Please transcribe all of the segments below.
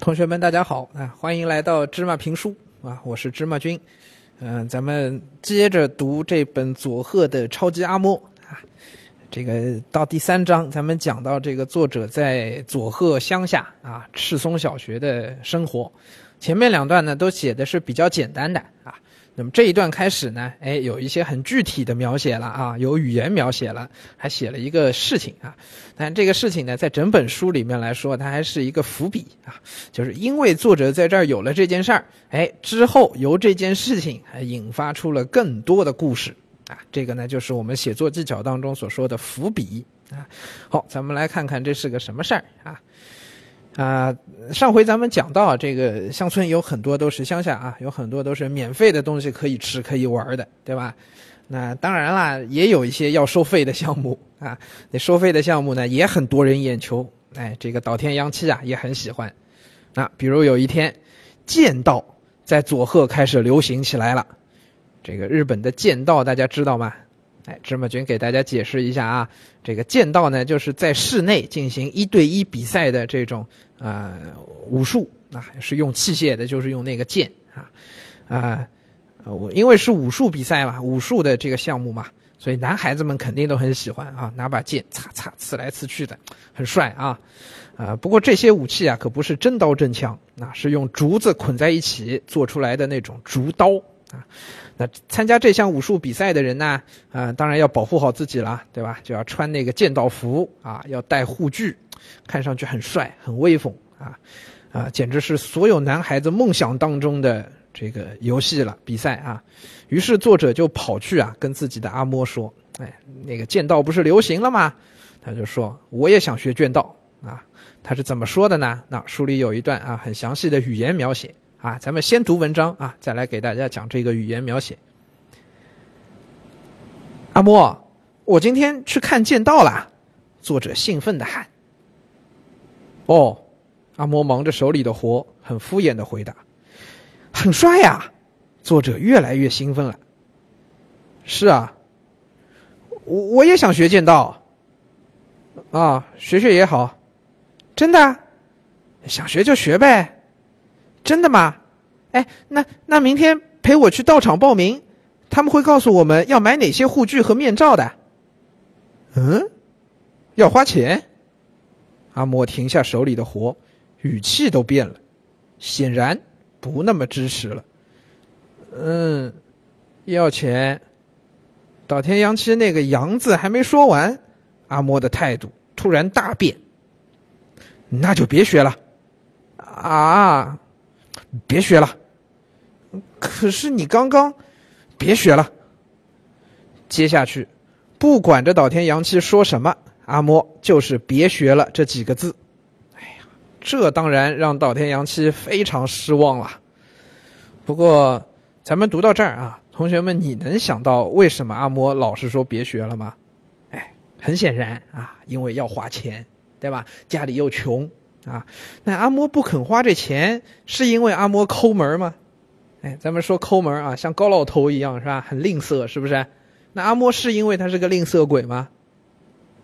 同学们，大家好啊！欢迎来到芝麻评书啊！我是芝麻君，嗯，咱们接着读这本佐贺的超级阿嬷啊。这个到第三章，咱们讲到这个作者在佐贺乡下啊赤松小学的生活。前面两段呢，都写的是比较简单的啊。那么这一段开始呢，哎，有一些很具体的描写了啊，有语言描写了，还写了一个事情啊。但这个事情呢，在整本书里面来说，它还是一个伏笔啊，就是因为作者在这儿有了这件事儿，哎，之后由这件事情还引发出了更多的故事啊。这个呢，就是我们写作技巧当中所说的伏笔啊。好，咱们来看看这是个什么事儿啊。啊，上回咱们讲到这个乡村有很多都是乡下啊，有很多都是免费的东西可以吃可以玩的，对吧？那当然啦，也有一些要收费的项目啊。那收费的项目呢，也很多人眼球。哎，这个岛田洋七啊也很喜欢。那比如有一天，剑道在佐贺开始流行起来了。这个日本的剑道大家知道吗？哎，芝麻君给大家解释一下啊，这个剑道呢，就是在室内进行一对一比赛的这种啊武术啊，是用器械的，就是用那个剑啊啊，我因为是武术比赛嘛，武术的这个项目嘛，所以男孩子们肯定都很喜欢啊，拿把剑擦擦刺来刺去的，很帅啊啊！不过这些武器啊，可不是真刀真枪，那是用竹子捆在一起做出来的那种竹刀啊。那参加这项武术比赛的人呢？啊，当然要保护好自己了，对吧？就要穿那个剑道服啊，要戴护具，看上去很帅、很威风啊，啊，简直是所有男孩子梦想当中的这个游戏了，比赛啊。于是作者就跑去啊，跟自己的阿嬷说：“哎，那个剑道不是流行了吗？”他就说：“我也想学剑道啊。”他是怎么说的呢？那书里有一段啊，很详细的语言描写。啊，咱们先读文章啊，再来给大家讲这个语言描写。阿莫，我今天去看剑道了。作者兴奋的喊。哦，阿莫忙着手里的活，很敷衍的回答。很帅呀！作者越来越兴奋了。是啊，我我也想学剑道。啊，学学也好。真的？想学就学呗。真的吗？哎，那那明天陪我去道场报名，他们会告诉我们要买哪些护具和面罩的。嗯，要花钱？阿莫停下手里的活，语气都变了，显然不那么支持了。嗯，要钱。岛田洋七那个“洋”字还没说完，阿莫的态度突然大变。那就别学了。啊。别学了，可是你刚刚，别学了。接下去，不管这岛田洋七说什么，阿嬷就是别学了这几个字。哎呀，这当然让岛田洋七非常失望了。不过，咱们读到这儿啊，同学们，你能想到为什么阿嬷老是说别学了吗？哎，很显然啊，因为要花钱，对吧？家里又穷。啊，那阿嬷不肯花这钱，是因为阿嬷抠门吗？哎，咱们说抠门啊，像高老头一样是吧？很吝啬，是不是？那阿嬷是因为他是个吝啬鬼吗？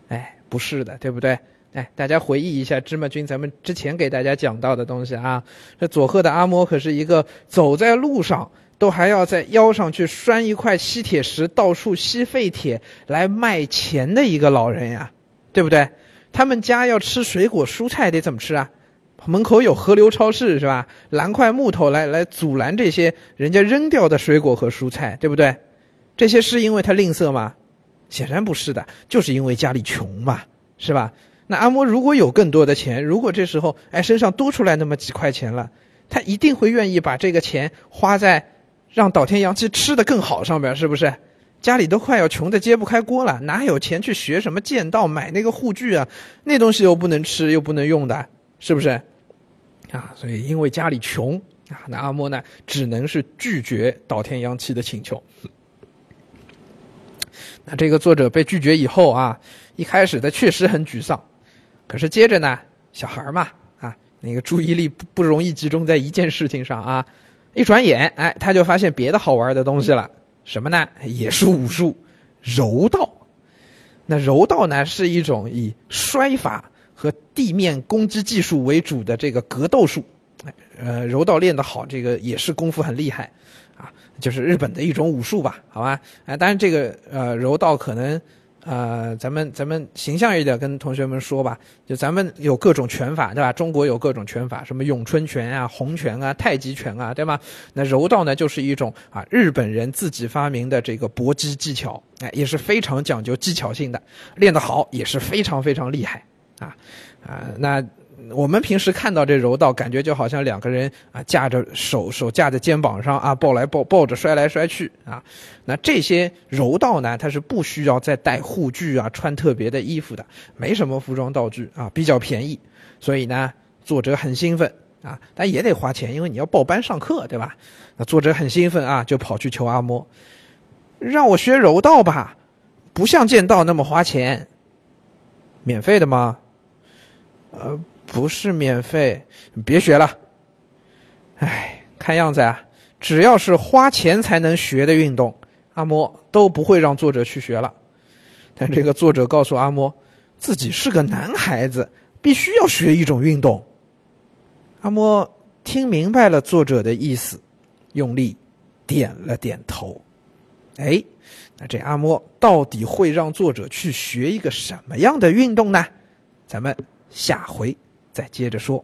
哎，不是的，对不对？哎，大家回忆一下芝麻君咱们之前给大家讲到的东西啊。这佐贺的阿嬷可是一个走在路上都还要在腰上去拴一块吸铁石，到处吸废铁来卖钱的一个老人呀，对不对？他们家要吃水果蔬菜得怎么吃啊？门口有河流超市是吧？拦块木头来来阻拦这些人家扔掉的水果和蔬菜，对不对？这些是因为他吝啬吗？显然不是的，就是因为家里穷嘛，是吧？那阿嬷如果有更多的钱，如果这时候哎身上多出来那么几块钱了，他一定会愿意把这个钱花在让岛田洋七吃的更好上边，是不是？家里都快要穷的揭不开锅了，哪有钱去学什么剑道、买那个护具啊？那东西又不能吃，又不能用的，是不是？啊，所以因为家里穷啊，那阿莫呢，只能是拒绝岛田洋七的请求。那这个作者被拒绝以后啊，一开始他确实很沮丧，可是接着呢，小孩嘛，啊，那个注意力不不容易集中在一件事情上啊，一转眼，哎，他就发现别的好玩的东西了。什么呢？也是武术，柔道。那柔道呢，是一种以摔法和地面攻击技术为主的这个格斗术呃，柔道练得好，这个也是功夫很厉害，啊，就是日本的一种武术吧，好吧？啊，当然这个呃柔道可能。呃，咱们咱们形象一点跟同学们说吧，就咱们有各种拳法，对吧？中国有各种拳法，什么咏春拳啊、洪拳啊、太极拳啊，对吧？那柔道呢，就是一种啊日本人自己发明的这个搏击技巧，哎，也是非常讲究技巧性的，练得好也是非常非常厉害啊啊那。我们平时看到这柔道，感觉就好像两个人啊架着手手架在肩膀上啊抱来抱抱着摔来摔去啊。那这些柔道呢，它是不需要再带护具啊，穿特别的衣服的，没什么服装道具啊，比较便宜。所以呢，作者很兴奋啊，但也得花钱，因为你要报班上课，对吧？那作者很兴奋啊，就跑去求阿嬷，让我学柔道吧，不像剑道那么花钱，免费的吗？呃。不是免费，别学了。哎，看样子啊，只要是花钱才能学的运动，阿莫都不会让作者去学了。但这个作者告诉阿莫，自己是个男孩子，必须要学一种运动。阿莫听明白了作者的意思，用力点了点头。哎，那这阿莫到底会让作者去学一个什么样的运动呢？咱们下回。再接着说。